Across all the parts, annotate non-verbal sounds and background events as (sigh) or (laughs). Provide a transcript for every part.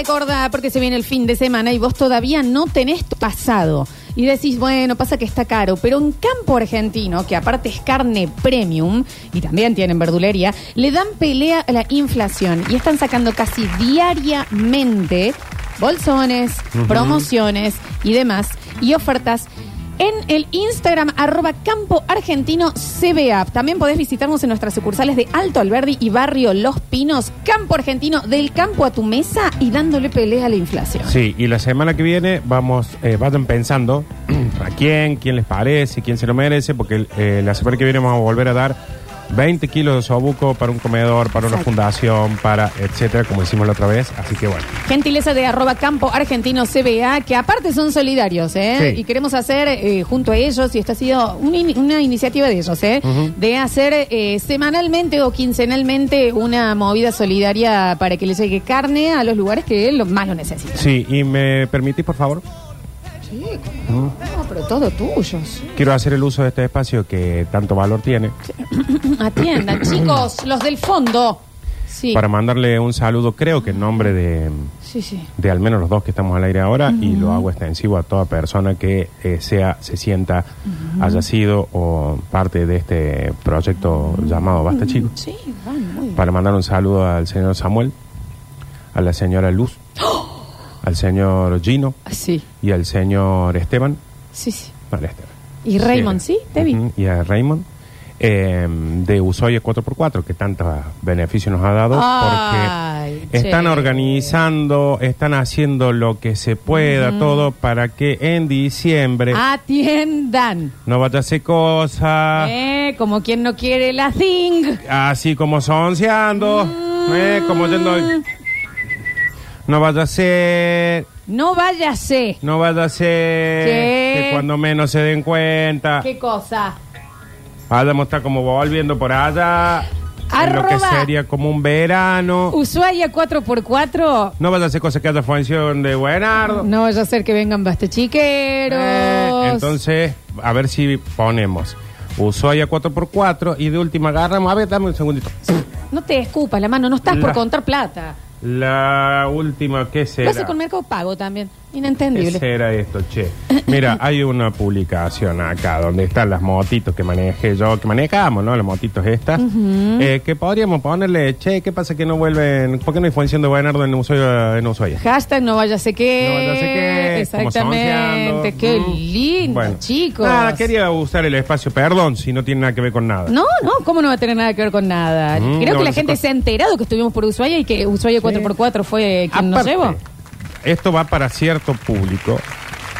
recordar porque se viene el fin de semana y vos todavía no tenés pasado. Y decís, bueno, pasa que está caro, pero en campo argentino, que aparte es carne premium y también tienen verdulería, le dan pelea a la inflación y están sacando casi diariamente bolsones, promociones y demás y ofertas en el Instagram arroba Campo Argentino CBA. También podés visitarnos en nuestras sucursales de Alto Alberdi y Barrio Los Pinos. Campo Argentino, del campo a tu mesa y dándole pelea a la inflación. Sí, y la semana que viene vamos, eh, vayan pensando (clears throat) a quién, quién les parece, quién se lo merece, porque eh, la semana que viene vamos a volver a dar 20 kilos de sobuco para un comedor, para una Exacto. fundación, para etcétera, como hicimos la otra vez. Así que bueno. Gentileza de arroba Campo Argentino CBA, que aparte son solidarios, ¿eh? Sí. Y queremos hacer eh, junto a ellos, y esta ha sido una, in- una iniciativa de ellos, ¿eh? Ujú. De hacer eh, semanalmente o quincenalmente una movida solidaria para que le llegue carne a los lugares que lo, más lo necesitan. Sí, y me permitís, por favor, Sí, no, pero todo tuyos. quiero hacer el uso de este espacio que tanto valor tiene (coughs) Atiendan, (coughs) chicos, los del fondo. Sí. para mandarle un saludo, creo que en nombre de, Sí, sí. de al menos los dos que estamos al aire ahora, y lo hago extensivo a toda persona que eh, sea, se sienta, haya sido o parte de este proyecto llamado Basta Chicos. Sí, van muy bien. Para mandar un saludo al señor Samuel, a la señora Luz, al señor Gino Sí, y al señor Esteban. sí, sí. Vale, Esteban. Y Raymond, ¿sí? Ujú, Y a Raymond. eh, de Ushuaia 4x4, que tantos beneficios nos ha dado, Ay, porque están che. organizando, están haciendo lo que se pueda, todo, para que en diciembre Atiendan. no vaya a hacer cosas, Eh, como quien no quiere la thing. así como sonceando, eh, como yendo... No vaya a ser, No váyase. no vaya a ser, ¿Qué? que cuando menos se den cuenta, ¿Qué cosa? vayamos a estar como volviendo por allá, en lo que Arroba. sería como un verano. Ushuaia 4x4. No vaya a hacer cosas que haya función de Buenardo. No vaya a ser que vengan bastechiqueros. Eh, entonces, a ver si ponemos Ushuaia 4x4 y de última agarramos. A ver, dame un segundito. No te escupas la mano, no estás por contar plata. La última, ¿qué Lo será? hace con Mercado Pago también. ¿Qué Inentendible. será esto, che? Mira, (laughs) hay una publicación acá donde están las motitos que manejé yo, que manejamos, ¿no? Las motitos estas. eh, que podríamos ponerle, che, ¿qué pasa que no vuelven? ¿Por qué no hay función de Buenardo en Ushuaia? En Ushuaia? Hashtag no vaya a ser qué. No vaya a ser qué, como Exactamente. Qué Mm. lindo, Bueno. chicos. Nada, quería usar el espacio, perdón, si no tiene nada que ver con nada. No, no, ¿cómo no va a tener nada que ver con nada? Mm, Creo no, que la no sé gente cómo- se ha enterado que estuvimos por Ushuaia y que Ushuaia 4x4 fue quien nos Aparte, llevó. Esto va para cierto público,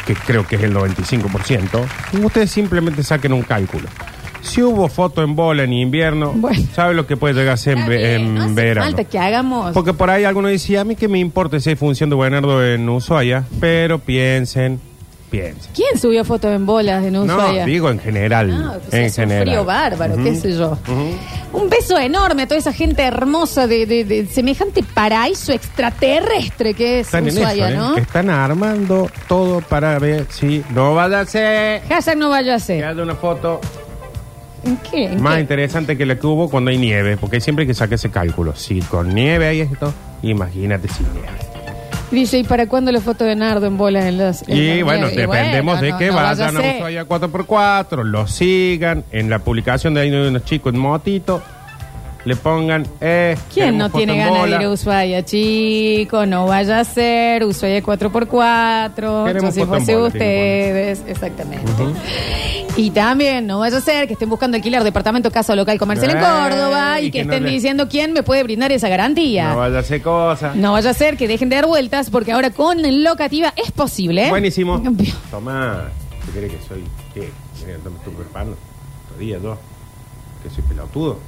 que creo que es el 95%. Ustedes simplemente saquen un cálculo. Si hubo foto en bola en invierno, Bueno. ¿sabe lo que puede llegar a ser en, ve- en no hace verano? falta que hagamos. Porque por ahí alguno decía, a mí que me importa si hay función de Buenardo en Ushuaia, pero piensen, ¿Quién subió fotos en bolas en Ushuaia? No, digo en general. Ah, pues en es un general. frío bárbaro, qué sé yo. Un beso enorme a toda esa gente hermosa de, de- de semejante paraíso extraterrestre que es Están en Ushuaia, ¿eh? ¿no? Están armando todo para ver si no vaya a ser Hashtag no vaya a que ser. haya una foto ¿En qué? ¿En más qué? interesante que la que hubo cuando hay nieve, porque siempre hay que sacar ese cálculo. Si con nieve hay esto, imagínate sin nieve. Dice, ¿y para cuándo la foto de Nardo en bolas en las... en Y la bueno? Y dependemos bueno, de no- que no vaya vayan a ser. Ushuaia 4x4, lo sigan, en la publicación de ahí de unos chicos en motito, le pongan... Eh, ¿Quién no tiene en ganas de ir a Ushuaia, chico? No vaya a ser Ushuaia 4x4. Queremos Yo si fuese bola, ustedes, exactamente. Y también no vaya a ser que estén buscando alquilar departamento, casa o local comercial en Córdoba y, y que, que no estén le- diciendo quién me puede brindar esa garantía. No vaya a hacer cosas. No vaya a ser que dejen de dar vueltas porque ahora con locativa es posible. ¿eh? Buenísimo. (laughs) Tomá, ¿tú crees que soy qué? Mira, no me estoy preparando. Todavía yo. Que soy pelotudo.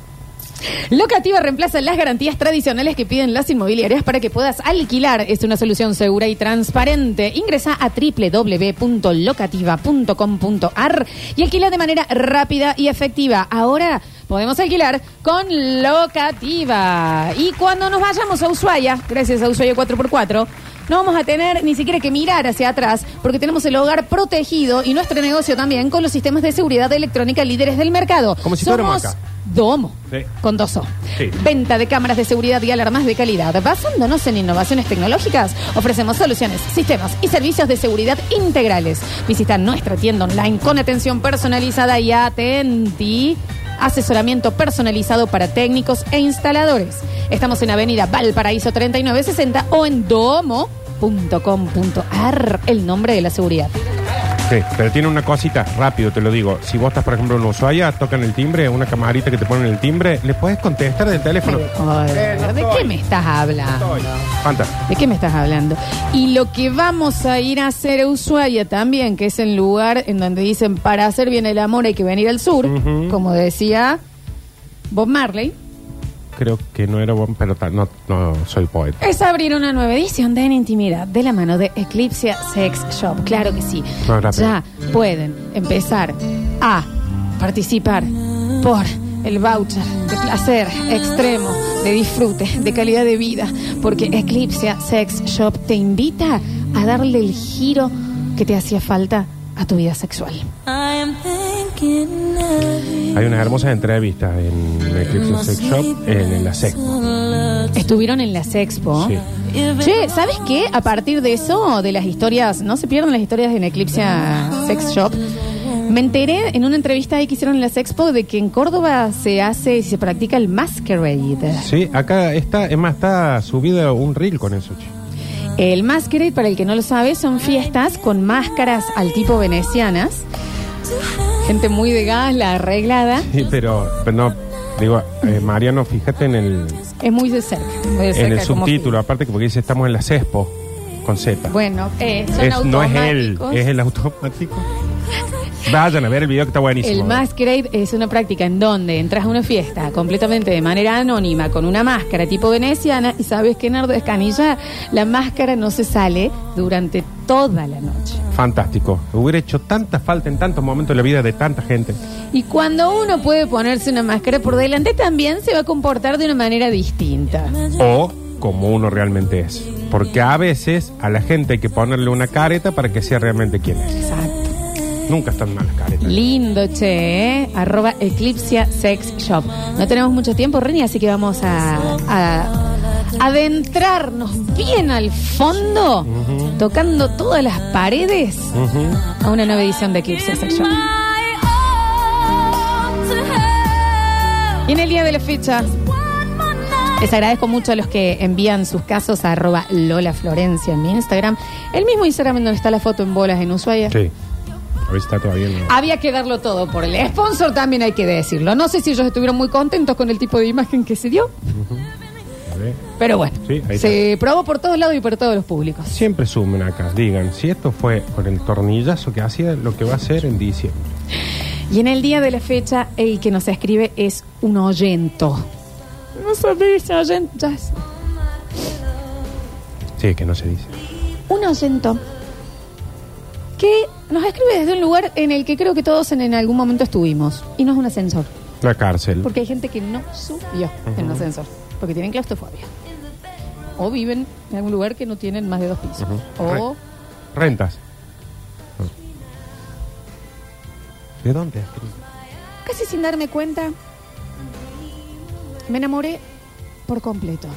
Locativa reemplaza las garantías tradicionales que piden las inmobiliarias para que puedas alquilar. Es una solución segura y transparente. Ingresa a www.locativa.com.ar y alquila de manera rápida y efectiva. Ahora podemos alquilar con Locativa. Y cuando nos vayamos a Ushuaia, gracias a Ushuaia 4x4, no vamos a tener ni siquiera que mirar hacia atrás porque tenemos el hogar protegido y nuestro negocio también con los sistemas de seguridad electrónica líderes del mercado. Como si fuéramos acá. Domo. Sí. Con dos O. Sí. Venta de cámaras de seguridad y alarmas de calidad. Basándonos en innovaciones tecnológicas, ofrecemos soluciones, sistemas y servicios de seguridad integrales. Visita nuestra tienda online con atención personalizada y atenti. Asesoramiento personalizado para técnicos e instaladores. Estamos en Avenida Valparaíso 3960 o en domo.com.ar, el nombre de la seguridad. Sí, pero tiene una cosita, rápido te lo digo. Si vos estás, por ejemplo, en Ushuaia, tocan el timbre, una camarita que te ponen el timbre, le puedes contestar del teléfono. Eh, no ¿De estoy. qué me estás hablando? Estoy. ¿De qué me estás hablando? Y lo que vamos a ir a hacer a Ushuaia también, que es el lugar en donde dicen para hacer bien el amor hay que venir al sur, Ujú. como decía Bob Marley, Creo que no era bueno, pero ta- no, no soy poeta. es abrir una nueva edición de En Intimidad de la mano de Eclipse Sex Shop. Claro que sí. No, rápido. ya pueden empezar a participar por el voucher de placer extremo, de disfrute, de calidad de vida, porque Eclipse Sex Shop te invita a darle el giro que te hacía falta a tu vida sexual. I am thinking. Hay unas hermosas entrevistas en Eclipse Sex Shop, en, en la Sexpo. Estuvieron en la Sexpo. Sí. Che, ¿sabes qué? A partir de eso, de las historias, no se pierdan las historias en Eclipse Sex Shop. Me enteré en una entrevista ahí que hicieron en la Sexpo de que en Córdoba se hace y se practica el masquerade. Sí, acá está, es más, está subido un reel con eso, che. El masquerade, para el que no lo sabe, son fiestas con máscaras al tipo venecianas. Gente muy de gas, la arreglada. Sí, pero, pero no, digo, eh, Mariano, fíjate en el, Es muy de cerca. muy de en el como subtítulo, aparte que porque dice estamos en la Sexpo, con Z. que- Bueno, eh, son Es- no es él, automáticos. es el automático. Vayan a ver el video que está buenísimo. El masquerade es una práctica en donde entras a una fiesta completamente de manera anónima con una máscara tipo veneciana y sabes que Nardo Escanilla, la máscara no se sale durante toda la noche. Fantástico. Hubiera hecho tanta falta en tantos momentos de la vida de tanta gente. Y cuando uno puede ponerse una máscara por delante también se va a comportar de una manera distinta. O como uno realmente es. Porque a veces a la gente hay que ponerle una careta para que sea realmente quien es. Exacto. Nunca están mal las caretas. Lindo, che, ¿eh? Arroba Eclipsia Sex Shop. No tenemos mucho tiempo, Reni, así que vamos a, a adentrarnos bien al fondo, tocando todas las paredes a una nueva edición de Eclipse Sex Shop. I ought to have Y en el día de la fecha, les agradezco mucho a los que envían sus casos a arroba Lola Florencia en mi Instagram. El mismo Instagram en donde está la foto en bolas en Ushuaia. Sí. A ver si está todavía en... Había que darlo todo por el sponsor, también hay que decirlo. No sé si ellos estuvieron muy contentos con el tipo de imagen que se dio, Ver. pero bueno, Sí, ahí se probó por todos lados y por todos los públicos. Siempre sumen acá. Digan, si esto fue con el tornillazo que hacía, lo que va a ser en diciembre. Y en el día de la fecha, el que nos escribe es un oyento. No se dice oyentas. Sí, que no se dice. Un oyento que nos escribe desde un lugar en el que creo que todos en, en algún momento estuvimos. Y no es un ascensor. La cárcel. Porque hay gente que no subió en un ascensor. Porque tienen claustrofobia. O viven en algún lugar que no tienen más de dos pisos. Ujú. O Rentas. ¿De dónde? casi sin darme cuenta, me enamoré por completo.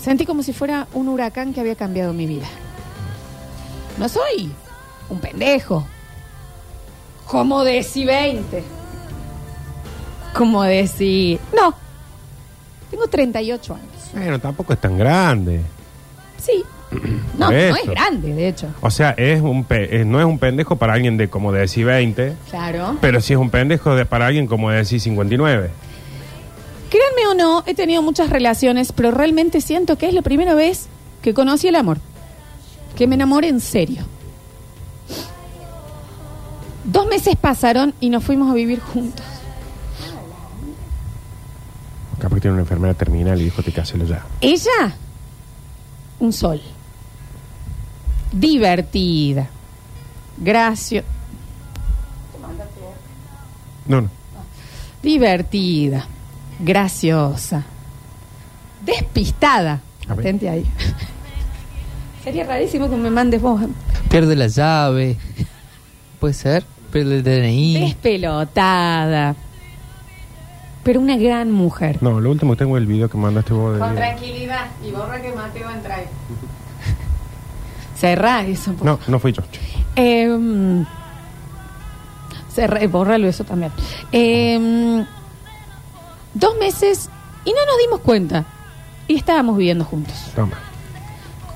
Sentí como si fuera un huracán que había cambiado mi vida. No soy un pendejo. Como decir 20. Como decir... No. Tengo 38 años. Bueno, tampoco es tan grande. Sí. (clears throat) No, no eso. es grande, de hecho. O sea, es un pe- no es un pendejo para alguien de como de decir 20, Claro. pero sí es un pendejo de, para alguien como de decir 59. Créanme o no, he tenido muchas relaciones, pero realmente siento que es la primera vez que conocí el amor. Que me enamoré en serio. Dos meses pasaron y nos fuimos a vivir juntos. Capaz que tiene una enfermedad terminal y dijo, te caselo ya. Ella, un sol. Divertida. Graciosa. No, no. Divertida. Graciosa. Despistada. A ver. Atente ahí. (laughs) Sería rarísimo que me mandes vos. Pierde la llave. Puede ser. Pierde el DNI. Despelotada. Pero una gran mujer. No, lo último que tengo es el video que mandaste vos de... Con tranquilidad y borra que Mateo entra ahí. (laughs) Cerra eso. por No, no fui yo. Eh, cerra- bórralo eso también. Eh, dos meses y no nos dimos cuenta. Y estábamos viviendo juntos. Toma.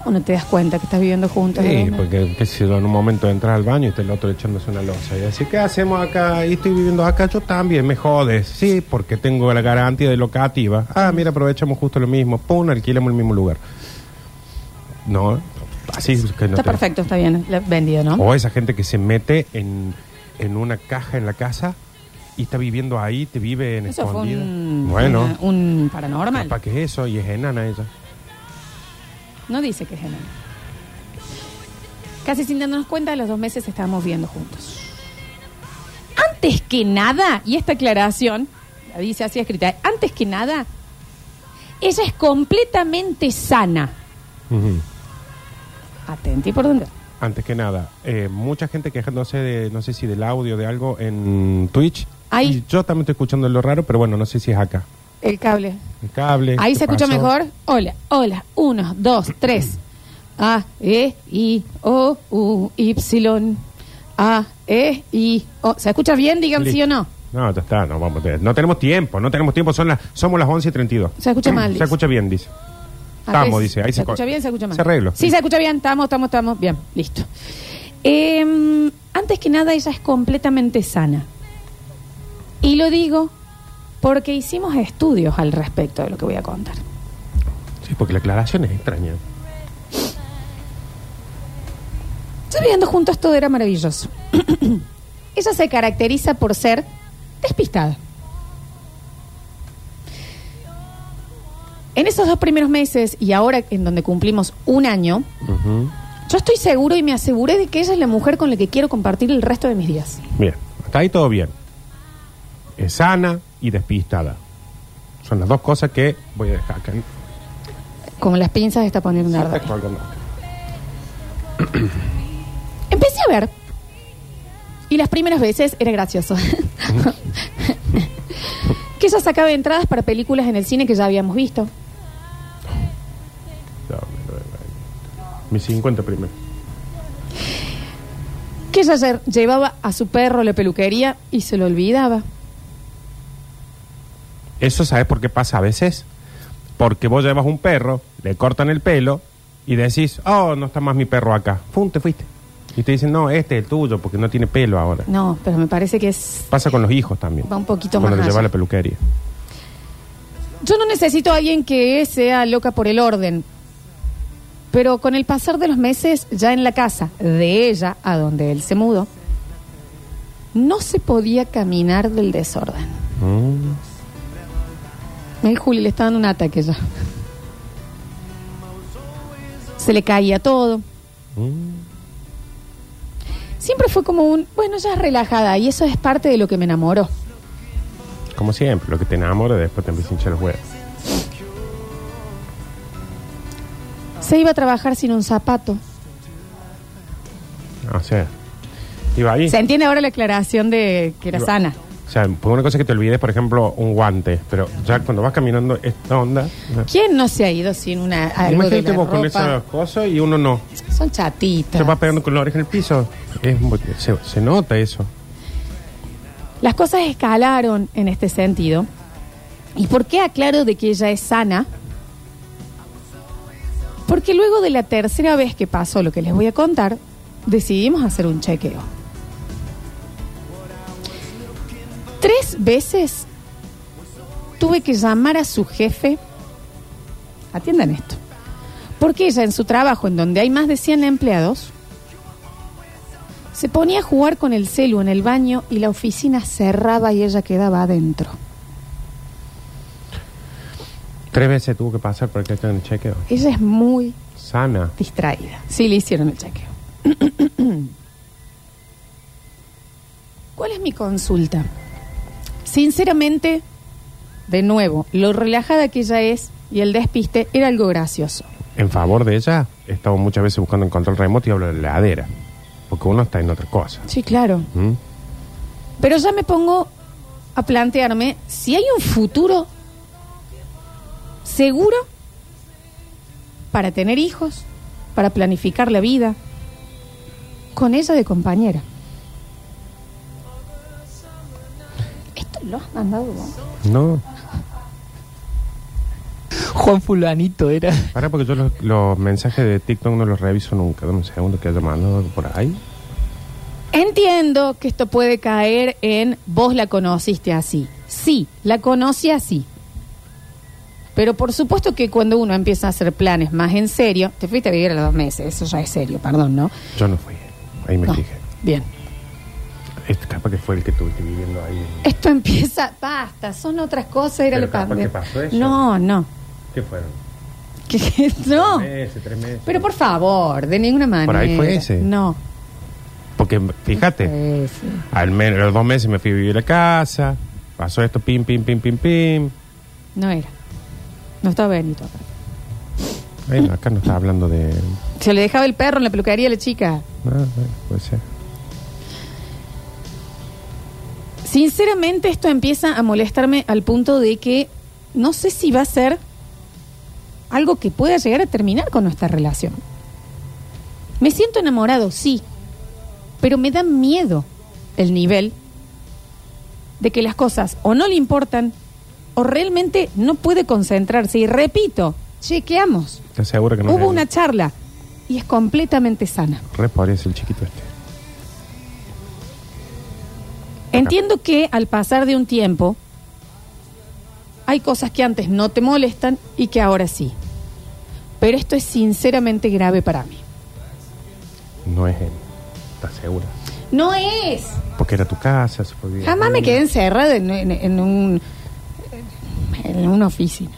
¿Cómo no te das cuenta que estás viviendo juntos? Sí, porque qué sé yo, en un momento entras al baño y está el otro echándose una losa. Y así, ¿qué hacemos acá? Y estoy viviendo acá, yo también, me jodes. Sí, porque tengo la garantía de locativa. Ah, mira, aprovechamos justo lo mismo. Pum, alquilamos el mismo lugar. No, así es que no Está te- perfecto, está bien. Vendido, ¿no? O esa gente que se mete en, en una caja en la casa y está viviendo ahí, te vive en Eso fue escondida. un, bueno, una- un paranormal. capaz que es eso y es enana ella. No dice que es enano. Casi sin darnos cuenta, a los dos meses estábamos viviendo juntos. Antes que nada, y esta aclaración, la dice así escrita, antes que nada, ella es completamente sana. Ujú. Atenti por dónde. Antes que nada, eh, mucha gente quejándose de, no sé si del audio de algo en Twitch. Ahí. Y yo también estoy escuchando lo raro, pero bueno, no sé si es acá. El cable. El cable. Ahí ¿qué se escucha pasó? mejor. Hola, hola. Uno, dos, tres. A, E, I, O, U, Y. A, E, I, O. ¿Se escucha bien? Digan sí o no. No, ya está, no, vamos, no tenemos tiempo, no tenemos tiempo, son las, somos las 11 y 32. Se escucha mal, Se escucha bien, dice. Acá Estamos, es- dice, ahí ¿Se se escucha bien? ¿Se escucha mal? Se arreglo. Sí, se escucha bien. Estamos, estamos, estamos. Bien, listo. Eh, antes que nada, ella es completamente sana. Y lo digo porque hicimos estudios al respecto de lo que voy a contar. Sí, porque la aclaración es extraña. Ya viviendo juntos todo era maravilloso. (clears throat) ella se caracteriza por ser despistada. En esos dos primeros meses y ahora en donde cumplimos un año. Yo estoy seguro y me aseguré de que ella es la mujer con la que quiero compartir el resto de mis días. Bien, hasta ahí todo bien. Es sana y despistada. Son las dos cosas que voy a dejar acá. Como las pinzas está poniendo un Perfecto, algo más. (clears throat) Empecé a ver. Y las primeras veces era gracioso. (laughs) que ella sacaba entradas para películas en el cine que ya habíamos visto. Mis 50 primero. Que ella lle- llevaba a su perro a la peluquería y se lo olvidaba. Eso sabes por qué pasa a veces. Porque vos llevas un perro, le cortan el pelo y decís, oh, no está más mi perro acá. ¡Fum! Te fuiste. Y te dicen, no, este es el tuyo porque no tiene pelo ahora. No, pero me parece que es. Pasa con los hijos también. Va un poquito Cuando más le lleva a la peluquería. Yo no necesito a alguien que sea loca por el orden. Pero con el pasar de los meses, ya en la casa de ella, a donde él se mudó, no se podía caminar del desorden. Mm. El Juli le está dando un ataque ya. Se le caía todo. Mm. Siempre fue como un, bueno, ya es relajada y eso es parte de lo que me enamoró. Como siempre, lo que te enamora después te empieza a hinchar los huevos. Se iba a trabajar sin un zapato. O sea, iba ahí. Se entiende ahora la aclaración de que era Iba- sana. O sea, por una cosa que te olvides, por ejemplo, un guante. Pero ya cuando vas caminando esta onda. ¿Quién no se ha ido sin una algo de Imagínate la vos con ropa? esas cosas y uno no. Son Se chatitas. va pegando con la oreja en el piso. Es muy- se, se nota eso. Las cosas escalaron en este sentido. ¿Y por qué aclaro de que ella es sana? Porque luego de la tercera vez que pasó lo que les voy a contar, decidimos hacer un chequeo. Veces tuve que llamar a su jefe. Atiendan esto. Porque ella en su trabajo, en donde hay más de 100 empleados, se ponía a jugar con el celu en el baño y la oficina cerraba y ella quedaba adentro. Tres veces tuvo que pasar para que el chequeo. Ella es muy Sana. distraída. Sí, le hicieron el chequeo. (clears throat) ¿Cuál es mi consulta? Sinceramente, de nuevo, lo relajada que ella es y el despiste era algo gracioso. En favor de ella, he estado muchas veces buscando en control remoto y hablo de la heladera. Porque uno está en otra cosa. Sí, claro. ¿Mm? Pero ya me pongo a plantearme si hay un futuro seguro para tener hijos, para planificar la vida, con ella de compañera. Has mandado vos? No, Juan Fulanito era. para porque yo los, los mensajes de TikTok no los reviso nunca. Dame un segundo que haya mandado por ahí. Entiendo que esto puede caer en vos la conociste así. Sí, la conocí así. Pero por supuesto que cuando uno empieza a hacer planes más en serio, te fuiste a vivir a los dos meses, eso ya es serio, perdón, ¿no? Yo no fui. Ahí me No. fijé. Bien. Este capaz que fue el que estuviste viviendo ahí. Esto empieza, basta, son otras cosas, era Pero la capaz pandemia. que pasó eso. No, no. ¿Qué fueron? (laughs) Que- que- no. Tres meses, tres meses. Pero por favor, de ninguna manera. Por ahí fue ese. No. Porque fíjate, sí. al menos los dos meses me fui a vivir a casa. Pasó esto, pim, pim, pim, pim, pim. No era. No estaba Benito acá. Ay, no, acá no está hablando de. Se le dejaba el perro en la peluquería a la chica. No, bueno, puede ser. Sinceramente esto empieza a molestarme al punto de que no sé si va a ser algo que pueda llegar a terminar con nuestra relación. Me siento enamorado, sí, pero me da miedo el nivel de que las cosas o no le importan o realmente no puede concentrarse. Y repito, chequeamos. ¿Te aseguro que no Hubo una charla y es completamente sana. Re parece el chiquito este. Entiendo que al pasar de un tiempo hay cosas que antes no te molestan y que ahora sí. Pero esto es sinceramente grave para mí. No es él. ¿Estás segura? No es. Porque era tu casa, se fue a vivir Jamás me quedé encerrada en, en- en un en una oficina.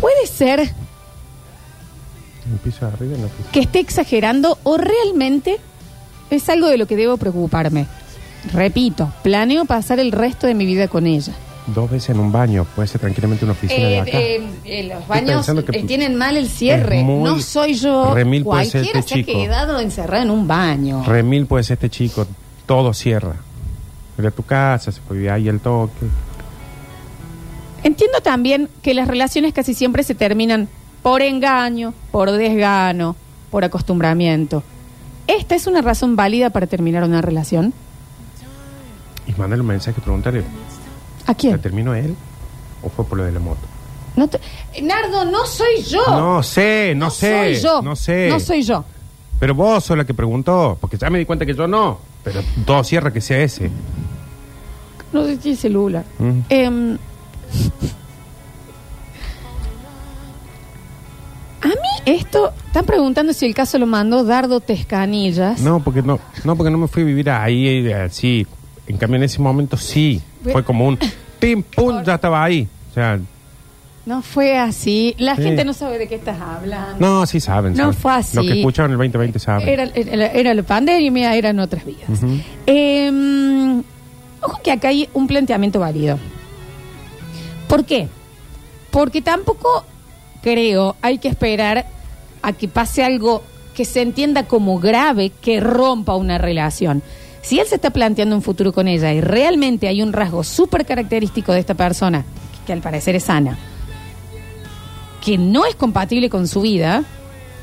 Puede ser En el piso de arriba en la oficina. que esté exagerando o realmente es algo de lo que debo preocuparme. Repito, planeo pasar el resto de mi vida con ella. Dos veces en un baño. Puede ser tranquilamente una oficina de Eh, acá. eh, eh, los baños pensando que eh, tienen mal el cierre. es muy- No soy yo. remil puede ser Cualquiera este se ha chico. quedado encerrado en un baño. Remil puede ser este chico. Todo cierra. Era tu casa, se fue a vivir ahí el toque. Entiendo también que las relaciones casi siempre se terminan por engaño, por desgano, por acostumbramiento. ¿Esta es una razón válida para terminar una relación? Y mándale un mensaje, preguntarle. ¿A ¿La quién? terminó él? ¿O fue por lo de la moto? No te- Nardo, no soy yo. No sé, no, sé. soy yo. No sé. No soy yo. Pero vos sos la que preguntó. Porque ya me di cuenta que yo no. Pero todo cierra que sea ese. No sé si es celular. Mm. Em, (laughs) a mí esto, están preguntando si el caso lo mandó Dardo Tescanillas. No, porque no, no, porque no me fui a vivir ahí eh, así. En cambio, en ese momento sí. Fue como un pim, pum, ya estaba ahí. O sea, No fue así. La Sí. gente no sabe de qué estás hablando. no, sí saben. No saben. fue así. Lo que escucharon el 2020 saben. Era, era, era la pandemia, eran otras vidas. Ujú. Em, ojo que acá hay un planteamiento válido. ¿Por qué? Porque tampoco creo hay que esperar a que pase algo que se entienda como grave que rompa una relación. Si él se está planteando un futuro con ella y realmente hay un rasgo súper característico de esta persona, que al parecer es sana, que no es compatible con su vida,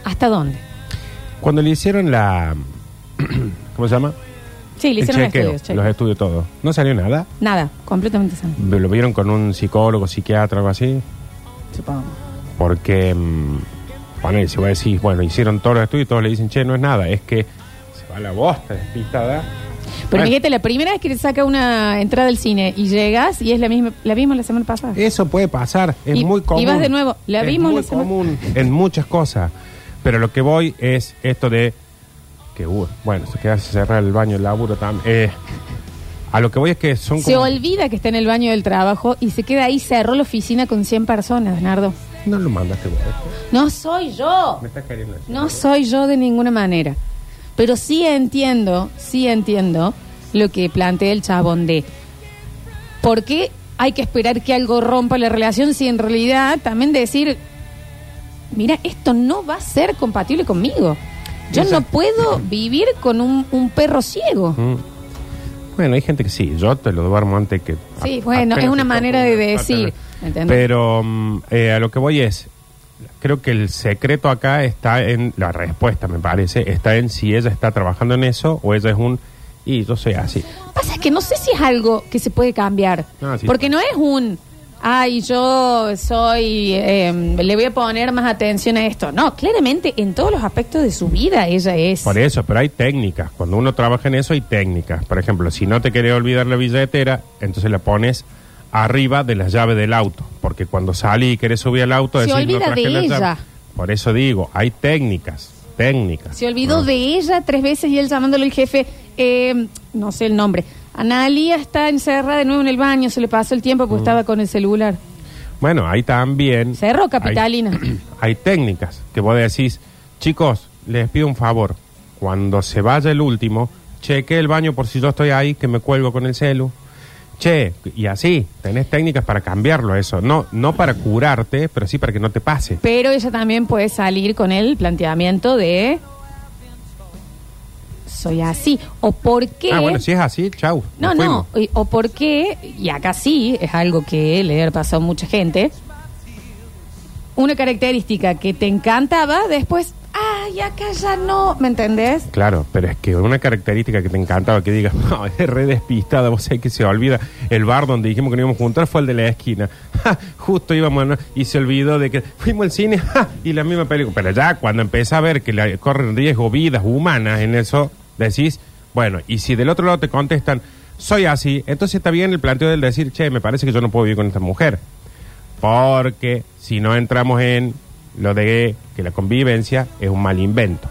¿hasta dónde? Cuando le hicieron la. (clears throat) ¿Cómo se llama? Sí, le hicieron chequeo, estudios. chequeo. los estudios todos. ¿No salió nada? Nada, completamente sano, ¿Lo vieron con un psicólogo, psiquiatra, algo así? supongo. Porque, mm, ponele, si vos decís, bueno, hicieron todos los estudios y todos le dicen, che, no es nada, es que se va la bosta despistada. Pero Bueno, fíjate, la primera vez que te saca una entrada al cine y llegas y es la misma, la vimos la semana pasada. Eso puede pasar, es Y- muy y común. vas de nuevo, la es vimos muy la semana- común en muchas cosas. Pero lo que voy es esto de que, uh, bueno, se queda cerrar el baño, el laburo también. Eh, a lo que voy es que son Se como... olvida que está en el baño del trabajo y se queda ahí, cerró la oficina con 100 personas, Nardo. No lo mandaste vos. No soy yo. Me estás queriendo decir. No soy yo de ninguna manera. Pero sí entiendo, sí entiendo lo que plantea el chabón de por qué hay que esperar que algo rompa la relación si en realidad también decir, mira, esto no va a ser compatible conmigo. Yo no puedo vivir con un, un perro ciego. Mm. Bueno, hay gente que sí, yo te lo duermo antes que... Sí, a- bueno, apenas es una te manera toco de una decir, Pero mm, eh, a lo que voy es, creo que el secreto acá está en, la respuesta me parece, está en si ella está trabajando en eso o ella es un... Y yo soy así. Pasa que no sé si es algo que se puede cambiar. Sí. porque no es un, ay, yo soy, eh, le voy a poner más atención a esto. No, claramente en todos los aspectos de su vida ella es. Por eso, pero hay técnicas. Cuando uno trabaja en eso hay técnicas. Por ejemplo, si no te querés olvidar la billetera, entonces la pones arriba de las llaves del auto. Porque cuando salí y querés subir al auto... Se decís, olvida traje de ella. llaves". Por eso digo, hay técnicas, técnicas. Se olvidó ¿no? de ella tres veces y él llamándole el jefe, eh, no sé el nombre. Analía está encerrada de nuevo en el baño, se le pasó el tiempo Mm. porque estaba con el celular. Bueno, hay también... Cerro Capitalina. Hay, (clears throat) hay técnicas que vos decís, chicos, les pido un favor. Cuando se vaya el último, cheque el baño por si yo estoy ahí, que me cuelgo con el celu. Che, y así, tenés técnicas para cambiarlo eso. No, no para curarte, pero sí para que no te pase. Pero ella también puede salir con el planteamiento de soy así. O por qué. Ah, bueno, si es así, chau. no, no. y- O por qué, y acá sí, es algo que le ha pasado a mucha gente. Una característica que te encantaba, después, ay, acá ya no. ¿Me entendés? Claro, pero es que una característica que te encantaba que digas, (laughs) no, es re despistada, vos sabés que se olvida. El bar donde dijimos que nos íbamos a juntar fue el de la esquina. (laughs) Justo íbamos ¿no? y se olvidó de que fuimos al cine (laughs) y la misma película. Pero ya cuando empecé a ver que corren riesgo vidas humanas en eso, decís, bueno, y si del otro lado te contestan, soy así, entonces está bien el planteo del decir, che, me parece que yo no puedo vivir con esta mujer. Porque si no entramos en lo de que la convivencia es un mal invento.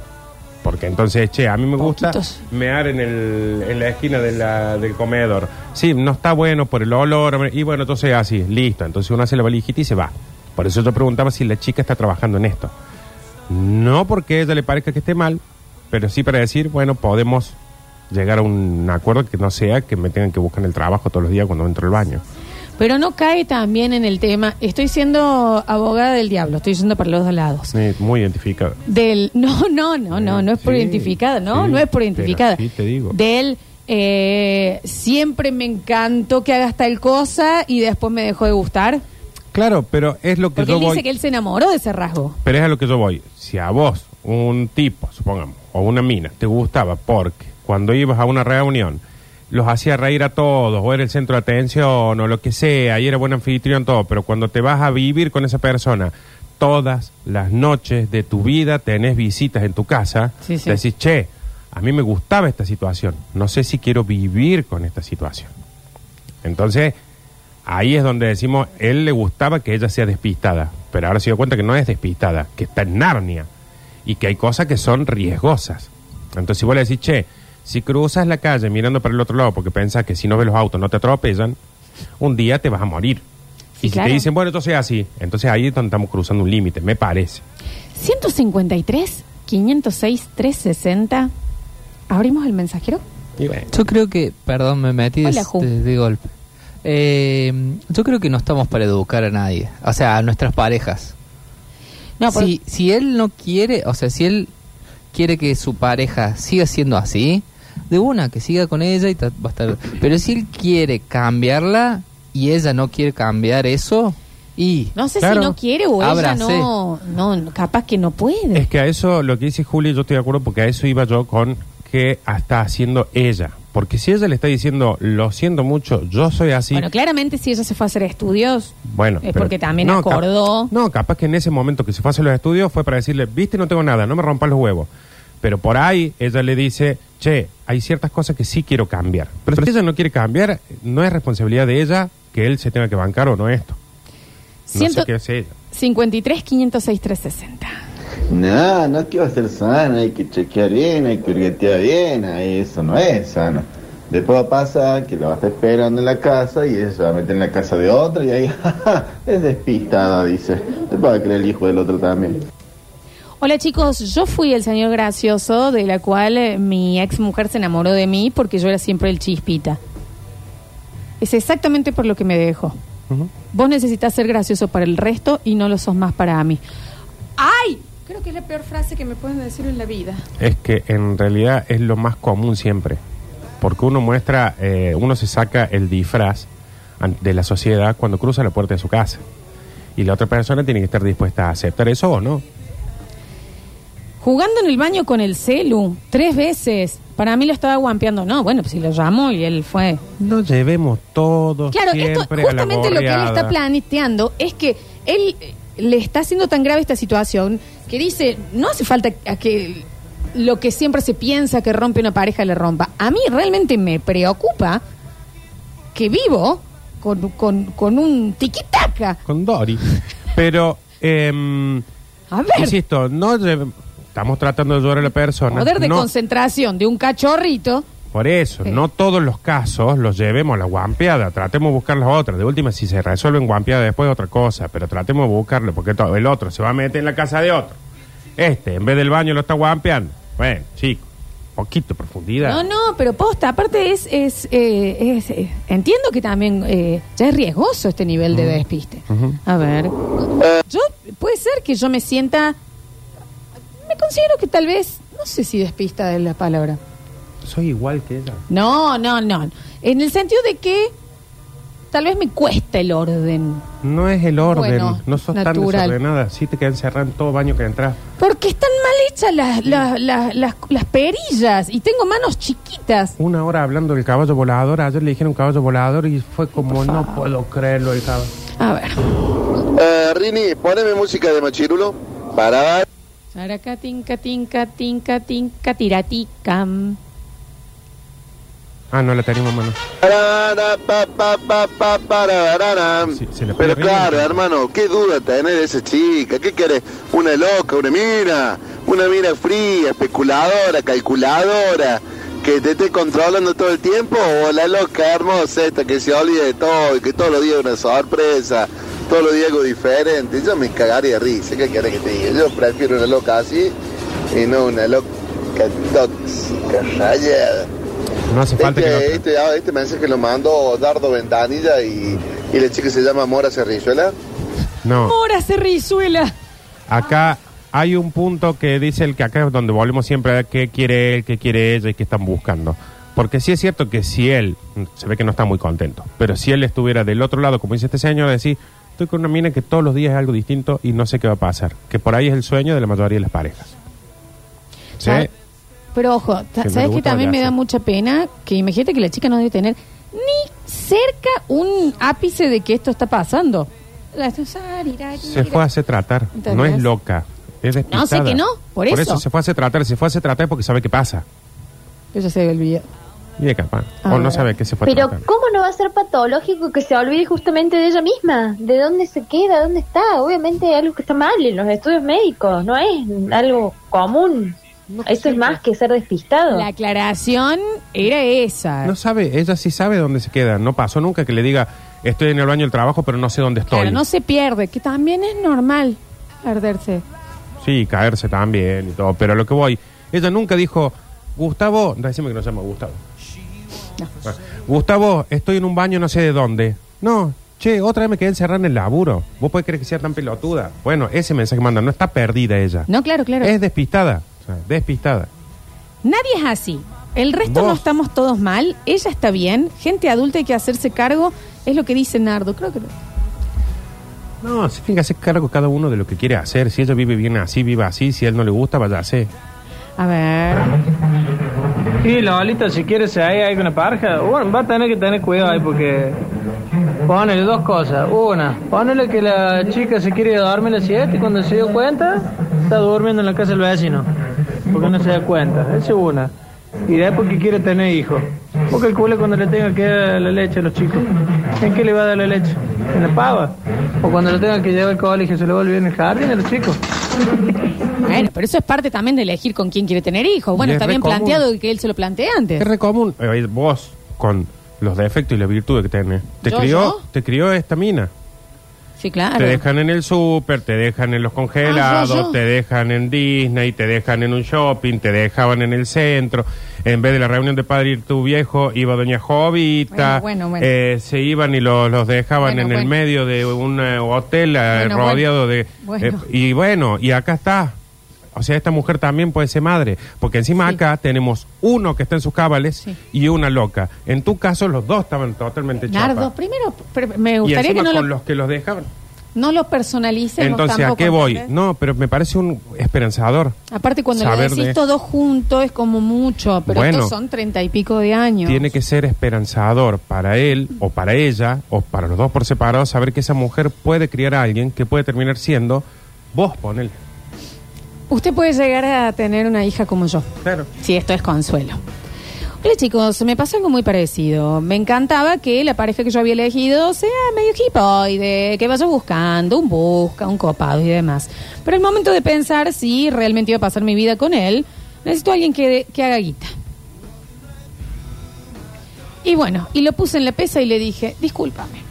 Porque entonces, che, a mí me gusta Poquitos. mear en, el, en la esquina de la- del comedor. Sí, no está bueno por el olor. Y bueno, entonces así, listo. Entonces uno hace la valijita y se va. Por eso yo preguntaba si la chica está trabajando en esto. No porque a ella le parezca que esté mal, pero sí para decir, bueno, podemos llegar a un acuerdo que no sea que me tengan que buscar el trabajo todos los días cuando entro al baño. Pero no cae también en el tema. Estoy siendo abogada del diablo, estoy yendo para los dos lados. Sí, muy identificado. Del. (laughs) No, no, no, no, no es por Sí, identificada, no, sí, no es por identificada. sí te digo. Del. eh, siempre me encantó que hagas tal cosa y después me dejó de gustar. Claro, pero es lo que Porque yo él voy. dice que él se enamoró de ese rasgo. Pero es a lo que yo voy. Si a vos, un tipo, supongamos, o una mina, te gustaba porque cuando ibas a una reunión los hacía reír a todos, o era el centro de atención, o lo que sea, y era buen anfitrión, todo, pero cuando te vas a vivir con esa persona, todas las noches de tu vida tenés visitas en tu casa, Sí, sí. decís, che, a mí me gustaba esta situación, no sé si quiero vivir con esta situación. Entonces, ahí es donde decimos, él le gustaba que ella sea despistada, pero ahora se dio cuenta que no es despistada, que está en Narnia y que hay cosas que son riesgosas. Entonces, si vos le decís, che, si cruzas la calle mirando para el otro lado porque pensás que si no ves los autos no te atropellan, un día te vas a morir. Sí, y si claro. te dicen, bueno, entonces así, entonces ahí es donde estamos cruzando un límite, me parece. 153, 506, 360. ¿Abrimos el mensajero? Bueno, Yo creo que, perdón, me metí de, Hola, Ju. de- de golpe. Eh, yo creo que no estamos para educar a nadie, o sea, a nuestras parejas. No, por- si, si él no quiere, o sea, si él quiere que su pareja siga siendo así, de una, que siga con ella y va a estar. Pero si él quiere cambiarla y ella no quiere cambiar eso, y. no sé claro. si no quiere o Ábrase. ella no, no, capaz que no puede. Es que a eso, lo que dice Juli, yo estoy de acuerdo porque a eso iba yo con que está haciendo ella. Porque si ella le está diciendo, lo siento mucho, yo soy así. Bueno, claramente si ella se fue a hacer estudios, Bueno, Es porque también acordó. no, capaz que en ese momento que se fue a hacer los estudios fue para decirle, viste, no tengo nada, no me rompas los huevos. Pero por ahí ella le dice, che, hay ciertas cosas que sí quiero cambiar. Pero si ella no quiere cambiar, no es responsabilidad de ella que él se tenga que bancar o no esto. No Ciento- sé qué hace ella. 53 506 360. No, no es que va a ser sano, hay que chequear bien, hay que hurguetear bien, ahí eso no es sano. Después va a pasar que lo va a estar esperando en la casa y ella se va a meter en la casa de otra y ahí, (laughs) es despistada, dice. Después va a creer el hijo del otro también. Hola chicos, yo fui el señor gracioso de la cual eh, mi ex mujer se enamoró de mí porque yo era siempre el chispita. Es exactamente por lo que me dejó. Ujú. Vos necesitas ser gracioso para el resto y no lo sos más para mí. ¡Ay! Creo que es la peor frase que me pueden decir en la vida. Es que en realidad es lo más común siempre. porque uno muestra, eh, uno se saca el disfraz an- de la sociedad cuando cruza la puerta de su casa. Y la otra persona tiene que estar dispuesta a aceptar eso o no. Jugando en el baño con el celu, tres veces. Para mí lo estaba guampeando. No, bueno, pues si lo llamó y él fue. No llevemos todos Claro, esto siempre a la justamente lo que él está gorreada. planteando es que él eh, le está haciendo tan grave esta situación que dice, no hace falta a que lo que siempre se piensa que rompe una pareja le rompa. A mí realmente me preocupa que vivo con, con, con un tiquitaca. Con Dori. Pero, em, A ver, insisto, no lle- estamos tratando de ayudar a la persona. poder de no- concentración de un cachorrito. Por eso, Sí. no todos los casos los llevemos a la guampeada, tratemos de buscar las otras. De última, si se resuelve en guampeada después otra cosa, pero tratemos de buscarlo, porque to- el otro se va a meter en la casa de otro. Este, en vez del baño, lo está guampeando. Bueno, chico, poquito de profundidad. No, no, pero posta, aparte es, es, eh, es, eh, entiendo que también eh, ya es riesgoso este nivel de despiste. A ver, yo, puede ser que yo me sienta, me considero que tal vez, no sé si despista de la palabra. Soy igual que ella. No, no, no, en el sentido de que tal vez me cuesta el orden, No es el orden, Bueno, no sos tan desordenada. Sí te quedan encerrada en todo baño que entras. porque están mal hechas las, las, las, las, las perillas y tengo manos chiquitas. Una hora hablando del caballo volador, ayer le dijeron caballo volador y fue como, no puedo creerlo el caballo. A ver. Eh, Rini, poneme música de Machirulo para Saracatinca, tinca, tinca, tinca, tiraticam. Ah, no la tenemos, mano. Sí, se Pero claro, hermano, qué duda tener esa chica. ¿Qué querés? ¿Una loca, una mina? Una mina fría, especuladora, calculadora, que te esté controlando todo el tiempo? ¿O la loca hermosa esta que se olvida de todo y que todos los días es una sorpresa? Todos los días algo diferente. Yo me cagaría de risa. ¿Qué querés que te diga? Yo prefiero una loca así y no una loca tóxica, rayada. No hace falta que Este, lo- este, ah, este mensaje lo mandó Dardo Ventanilla y, y la chica se llama Mora Cerrizuela. No, Mora Cerrizuela. acá hay un punto que dice el que acá es donde volvemos siempre a ver qué quiere él, qué quiere ella y qué están buscando. Porque sí es cierto que si él, se ve que no está muy contento, pero si él estuviera del otro lado, como dice este señor, decir, estoy con una mina que todos los días es algo distinto y no sé qué va a pasar. Que por ahí es el sueño de la mayoría de las parejas. ¿Sí? Pero ojo, ta- Que me ¿sabes que gusta también me da mucha pena? Que imagínate que la chica no debe tener ni cerca un ápice de que esto está pasando. La- Se fue a hacer tratar, no es loca, es despistada. No, sé que no, por eso. se fue a hacer tratar, se fue a hacer tratar porque sabe qué pasa. Ella se olvida. Y de capaz. A o no sabe qué se fue Pero. ¿cómo no va a ser patológico que se olvide justamente de ella misma? ¿De dónde se queda? ¿Dónde está? Obviamente hay algo que está mal en los estudios médicos, no es algo común. Eso es más que ser despistado. La aclaración era esa. No sabe, ella sí sabe dónde se queda. No pasó nunca que le diga, estoy en el baño del trabajo, pero no sé dónde estoy. Claro, no se pierde, que también es normal perderse. Sí, caerse también y todo. Pero a lo que voy, ella nunca dijo, Gustavo, decime que no se llama Gustavo. No. Ah, Gustavo, estoy en un baño no sé de dónde. No, che, otra vez me quedé encerrada en el laburo. ¿Vos podés creer que sea tan pelotuda? Bueno, ese mensaje manda, no está perdida ella. No, claro, claro. Es despistada. O sea, despistada. Nadie es así. El resto Vos. no estamos todos mal. Ella está bien. Gente adulta hay que hacerse cargo. Es lo que dice Nardo. Creo que. No, se tiene que hacer cargo cada uno de lo que quiere hacer. Si ella vive bien así, viva así. Si a él no le gusta, vaya a hacer. A ver. Y Lolita, si quieres si hay alguna pareja, bueno, va a tener que tener cuidado ahí porque ponele dos cosas. Una, ponele que la chica se quiere dormir a las 7 y cuando se dio cuenta, está durmiendo en la casa del vecino. Porque no se da cuenta. Esa es una. Y después que quiere tener hijos. Vos calcula cuando le tenga que dar la leche a los chicos. ¿En qué le va a dar la leche? ¿En la pava? O cuando lo tenga que llevar al colegio, ¿se le va a olvidar en el jardín a los chicos? Bueno, pero eso es parte también de elegir con quién quiere tener hijos. Bueno, Y es está re bien común. planteado que él se lo plantee antes. Es re común. Eh, vos, con los defectos y las virtudes que tenés, te ¿Yo, crió, yo? te crió esta mina. Sí, claro. Te dejan en el súper, te dejan en los congelados, Ah, yo, yo. te dejan en Disney, te dejan en un shopping, te dejaban en el centro. En vez de la reunión de padre y tu viejo, iba doña Jovita. Bueno, bueno, bueno. eh, se iban y los, los dejaban Bueno, en el bueno. medio de un eh, hotel eh, Bueno, rodeado de... Bueno. eh, y bueno, y acá está. O sea, esta mujer también puede ser madre. Porque encima Sí. acá tenemos uno que está en sus cabales Sí. y una loca. En tu caso, los dos estaban totalmente Nardo, chapas. primero me gustaría que no con lo, los que los dejaban. no lo personalicemos Entonces, ¿a qué voy? ¿entendés? No, pero me parece un esperanzador. Aparte, cuando le saber decís de- todo junto es como mucho, pero Bueno. estos son treinta y pico de años. Tiene que ser esperanzador para él o para ella o para los dos por separado saber que esa mujer puede criar a alguien que puede terminar siendo vos, ponele. Usted puede llegar a tener una hija como yo. Claro. Si esto es consuelo. Hola chicos, me pasó algo muy parecido. Me encantaba que la pareja que yo había elegido sea medio hipoide, que vaya buscando un busca, un copado y demás. Pero el momento de pensar si realmente iba a pasar mi vida con él, necesito a alguien que, que haga guita. Y bueno, y lo puse en la pesa y le dije, discúlpame.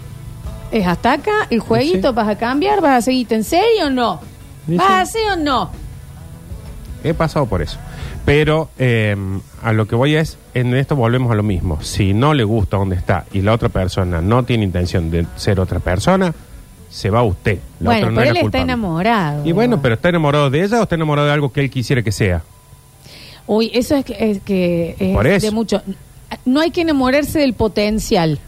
¿Es hasta acá el jueguito? Sí. ¿Vas a cambiar? ¿Vas a seguirte en serio o no? Sí, ¿Vas sí. a hacer o no? He pasado por eso. Pero eh, a lo que voy es, en esto volvemos a lo mismo. Si no le gusta donde está y la otra persona no tiene intención de ser otra persona, se va usted. La bueno, otra no pero él está enamorado. Y bueno, pero ¿está enamorado de ella o está enamorado de algo que él quisiera que sea? Uy, eso es que es, que es Por eso. de mucho. No hay que enamorarse del potencial.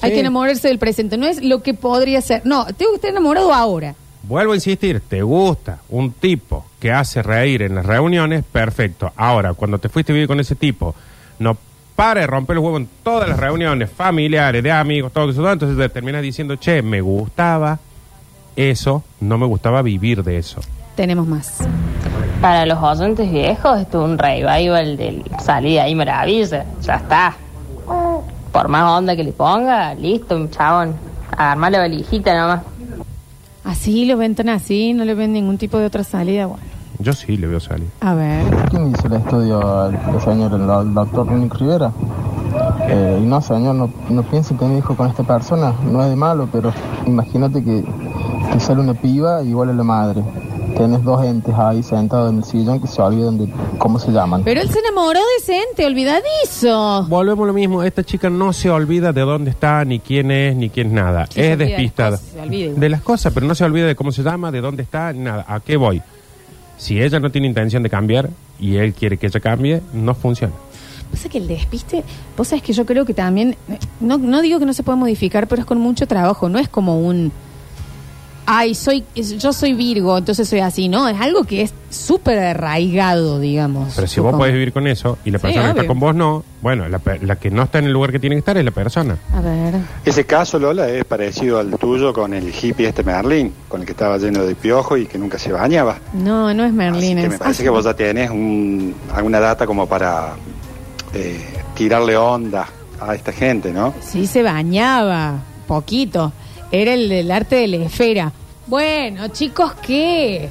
Hay Sí. que enamorarse del presente. No es lo que podría ser. No, tengo que estar enamorado ahora. Vuelvo a insistir, te gusta un tipo que hace reír en las reuniones, perfecto. Ahora, cuando te fuiste a vivir con ese tipo, no para de romper los huevos en todas las reuniones familiares, de amigos, todo eso, todo, entonces te terminas diciendo, che, me gustaba eso, no me gustaba vivir de eso. Tenemos más. Para los oyentes viejos, esto es un revival del salir de ahí maravilla. Ya está. Por más onda que le ponga, listo, un chabón. Armar la valijita nomás. Así lo ven tan así, no le ven ningún tipo de otra salida. Bueno, Yo sí le veo salir. a ver. ¿Quién hizo el estudio al el señor, el, el doctor Nick Rivera? Eh, y no, señor, no, no piense tener hijo con esta persona, no es de malo, pero imagínate que, que sale una piba igual a la madre. Tenés dos entes ahí sentados en el sillón que se olvidan de cómo se llaman. Pero él se enamoró de ese ente, olvidadizo. Volvemos a lo mismo, esta chica no se olvida de dónde está, ni quién es, ni quién es nada. Sí, es olvida de las despistada. cosas, se olvida. de las cosas, pero no se olvida de cómo se llama, de dónde está, nada. ¿A qué voy? Si ella no tiene intención de cambiar y él quiere que ella cambie, no funciona. Pasa que el despiste, vos sabés que yo creo que también, no, no digo que no se puede modificar, pero es con mucho trabajo, no es como un, ay, soy, yo soy Virgo, entonces soy así, no, es algo que es súper arraigado, digamos. Pero si Supongo. vos podés vivir con eso y la Sí, persona que está con vos no, bueno, la, la que no está en el lugar que tiene que estar es la persona. A ver, Ese caso, Lola, es parecido al tuyo con el hippie este Merlín, con el que estaba lleno de piojo y que nunca se bañaba. no, no es Merlín. Así que me parece ah, que vos ya tenés un- alguna data como para eh, tirarle onda a esta gente, ¿no? Sí, se bañaba, poquito. Era el del arte de la esfera. Bueno, chicos, ¿qué?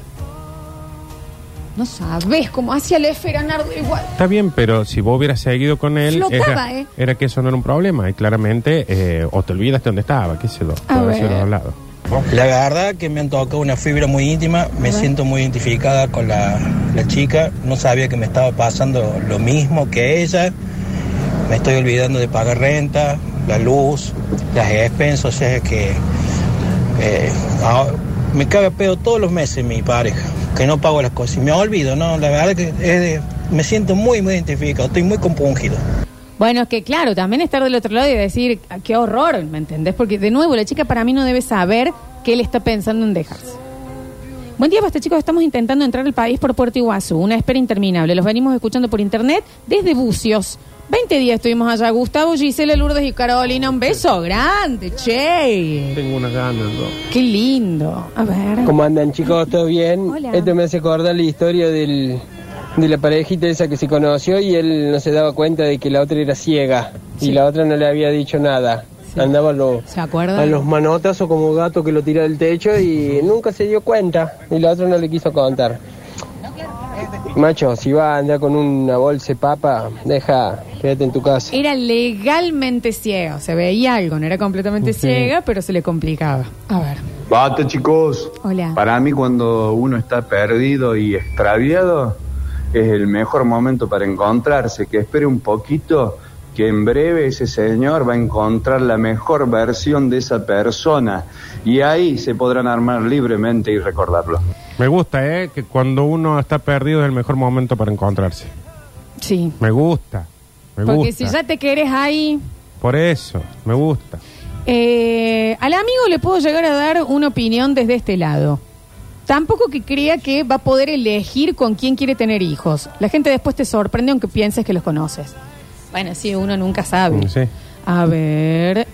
No sabés cómo hacía la esfera, Nardo, igual. Está bien, pero si vos hubieras seguido con él, Flotaba, era, ¿eh? era que eso no era un problema. Y claramente, eh, o te olvidaste dónde estaba, qué sé yo, A sido hablado. La verdad que me han tocado una fibra muy íntima, me siento muy identificada con la, la chica, no sabía que me estaba pasando lo mismo que ella, me estoy olvidando de pagar renta, la luz, las expensas, o sea que eh, me caga pedo todos los meses mi pareja, que no pago las cosas y me olvido, ¿no? La verdad que me siento muy, muy identificado, estoy muy compungido. Bueno, es que claro, también estar del otro lado y decir, "Ah, qué horror, ¿me entendés? Porque de nuevo, la chica para mí no debe saber que él está pensando en dejarse. Buen día, basta chicos, estamos intentando entrar al país por Puerto Iguazú, una espera interminable. Los venimos escuchando por internet desde Bucios. 20 días estuvimos allá. Gustavo, Gisela, Lourdes y Carolina, un beso grande, che. Tengo unas ganas, ¿no? Qué lindo. A ver. ¿Cómo andan chicos? ¿Todo bien? Hola. Esto me hace acordar la historia del, de la parejita esa que se conoció y él no se daba cuenta de que la otra era ciega Sí. y la otra no le había dicho nada. Sí. Andaba lo- ¿Se acuerda? a los manotazos como gato que lo tira del techo y nunca se dio cuenta y la otra no le quiso contar. Macho, si va a andar con una bolsa de papa, deja, quédate en tu casa. Era legalmente ciega. Se veía algo, no era completamente ciega, pero se le complicaba. A ver. Basta, chicos. Hola. Para mí, cuando uno está perdido y extraviado, es el mejor momento para encontrarse. Que espere un poquito que en breve ese señor va a encontrar la mejor versión de esa persona y ahí se podrán armar libremente y recordarlo. Me gusta, ¿eh? Que cuando uno está perdido es el mejor momento para encontrarse. Sí. Me gusta. Me Porque gusta. si ya te querés ahí, Por eso, me gusta. Eh, al amigo le puedo llegar a dar una opinión desde este lado. Tampoco que crea que va a poder elegir con quién quiere tener hijos. La gente después te sorprende aunque pienses que los conoces. Bueno, sí, uno nunca sabe. Sí. A ver,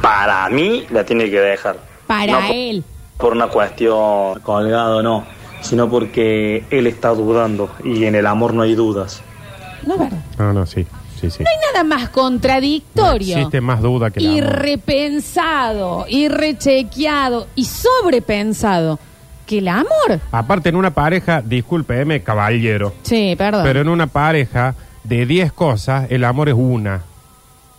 Para mí la tiene que dejar. para No por- él. Por una cuestión colgado, no. Sino porque él está dudando y en el amor no hay dudas. No verdad. No, no, sí. Sí, sí. No hay nada más contradictorio. Existe más duda que y la repensado, y rechequeado, y sobrepensado que el amor. Aparte, en una pareja, discúlpeme, caballero, Sí, perdón. pero en una pareja de 10 cosas, el amor es una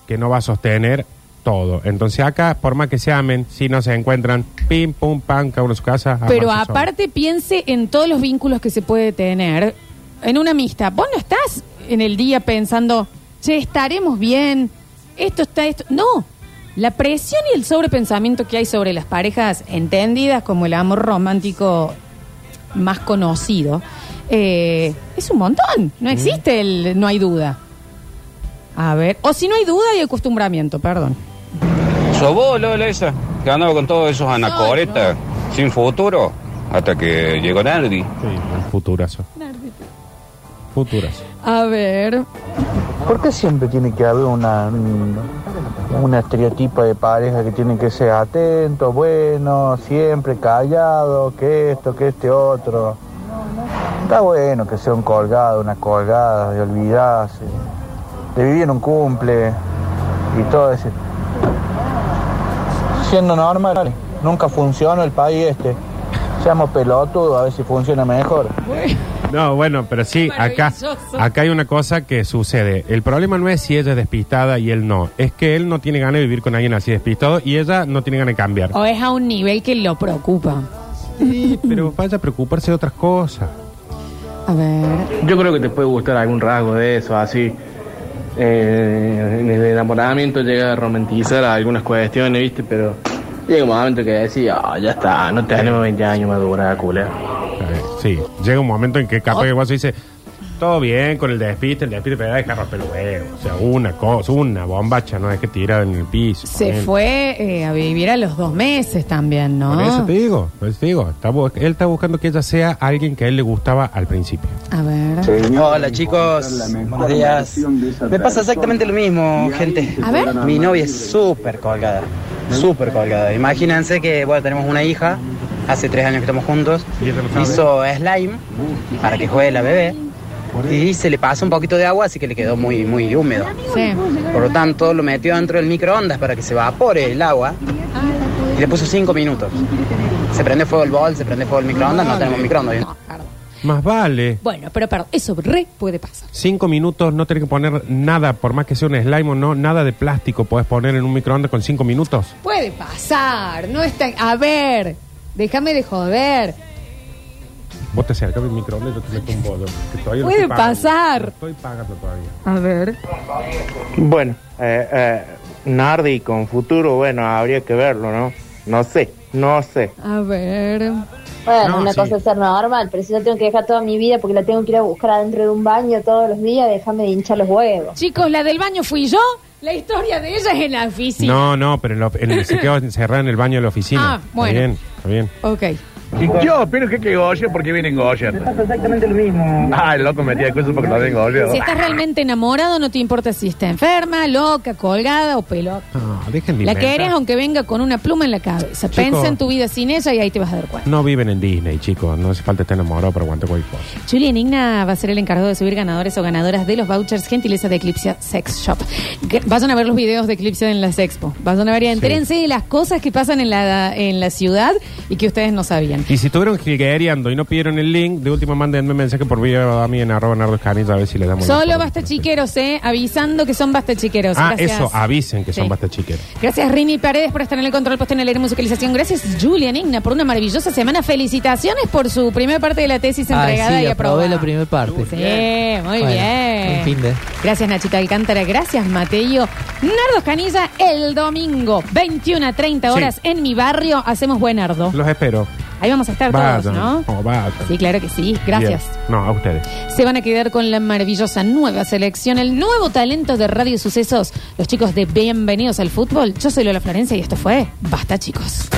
que no va a sostener todo. Entonces, acá, por más que se amen, si no se encuentran, pim, pum, pam, cada uno en su casa. Pero amarse solo. aparte piense en todos los vínculos que se puede tener en una amistad. Vos no estás en el día pensando, che, estaremos bien, esto está esto. No, la presión y el sobrepensamiento que hay sobre las parejas entendidas como el amor romántico más conocido, eh, es un montón. No existe el no hay duda. A ver, o si no hay duda hay acostumbramiento, perdón. ¿Sos vos, Lola, esa? Que andaba con todos esos anacoretas sin futuro hasta que llegó Nardi. Sí, un futurazo. Futurazo. A ver. ¿Por qué siempre tiene que haber una, un, un estereotipo de pareja que tiene que ser atento, bueno, siempre callado, que esto, que este otro? Está bueno que sea un colgado, una colgada, de olvidarse, de vivir en un cumple y todo ese. Siendo normal, nunca funciona el país este. Seamos pelotudos a ver si funciona mejor. No, bueno, pero sí, acá, acá hay una cosa que sucede. El problema no es si ella es despistada y él no. Es que él no tiene ganas de vivir con alguien así despistado y ella no tiene ganas de cambiar. O es a un nivel que lo preocupa. Sí, pero vaya a preocuparse de otras cosas. A ver. Yo creo que te puede gustar algún rasgo de eso, así. Eh, en el enamoramiento llega a romantizar algunas cuestiones, ¿viste? Pero llega un momento que decís, ah, ya está, no tenemos 20 años madura, culera. Sí, llega un momento en que capaz que vos dice todo bien con el despiste, el despiste, pero deja romper los huevos. O sea, una cosa, una bombacha, no es que tirar en el piso. Se fue eh, a vivir a los dos meses también, ¿no? Por eso te digo, por eso te digo. está él está buscando que ella sea alguien que a él le gustaba al principio. A ver. Hola chicos, buenos días. Me pasa exactamente lo mismo, gente. A ver. Mi novia es súper colgada, súper colgada. Imagínense que, bueno, tenemos una hija, hace tres años que estamos juntos, hizo slime para que juegue la bebé y se le pasó un poquito de agua, así que le quedó muy, muy húmedo. Sí. Por lo tanto, lo metió dentro del microondas para que se evapore el agua y le puso cinco minutos. Se prende fuego el bol, se prende fuego el microondas, no tenemos microondas. Más vale. Bueno, pero perdón, eso re puede pasar. Cinco minutos, no tenés que poner nada, por más que sea un slime o no, nada de plástico podés poner en un microondas con cinco minutos. Puede pasar, no está... A ver, déjame de joder. Vos te acercas al microondas y yo te meto un bollo. que todavía no Puede estoy pagando. pasar. No estoy pagando todavía. A ver. Bueno, eh, eh, Nardi con futuro, bueno, habría que verlo, ¿no? No sé, no sé. A ver. Bueno, No, una sí. cosa es ser normal, pero si yo tengo que dejar toda mi vida porque la tengo que ir a buscar adentro de un baño todos los días, déjame de hinchar los huevos. Chicos, la del baño fui yo. La historia de ella es en la oficina. No, no, pero en lo- en el- se quedó encerrada en el baño de la oficina. Ah, bueno. Está bien, está bien. Ok. Yo opino que que Goya porque viene en Goya. exactamente lo mismo. Ah, el loco metía cosas porque no vengo Goya. Si estás realmente enamorado, no te importa si está enferma, loca, colgada o pelota. No, dejen de La inventar. querés aunque venga con una pluma en la cabeza. Chicos. Pensa en tu vida sin ella y ahí te vas a dar cuenta. No viven en Disney, chicos. No hace falta estar enamorado para aguantar cualquier cosa. Julian Igna va a ser el encargado de subir ganadores o ganadoras de los vouchers gentileza de Eclipse Sex Shop. Que- Vayan a ver los videos de Eclipse en las expo. Vayan a ver y entérense de las cosas que pasan en la, en la ciudad y que ustedes no sabían. Y si estuvieron jilguereando y no pidieron el link, de última mándenme mensaje por vía a mí en arroba nardo Escanilla, a ver si les damos Solo basta chiqueros, ¿eh? Avisando que son basta chiqueros. Ah, Gracias. eso, avisen que son Sí. basta chiqueros. Gracias Rini Paredes por estar en el control puesto en el aire musicalización. Gracias Julian Igna por una maravillosa semana. Felicitaciones por su primera parte de la tesis entregada sí, y aprobé aprobada. la primera parte. Sí, muy Bueno, bien. un fin de- Gracias Nachita Alcántara, gracias Mateo. Nardo Canilla, el domingo, 21 a 30 horas en mi barrio, hacemos buen Nardo. Los espero. Ahí vamos a estar Vayan. todos, ¿no? Oh, vayan. Sí, claro que sí. Gracias. Bien. No, a ustedes. Se van a quedar con la maravillosa nueva selección, el nuevo talento de Radio Sucesos, los chicos de Bienvenidos al Fútbol. Yo soy Lola Florencia y esto fue Basta, chicos.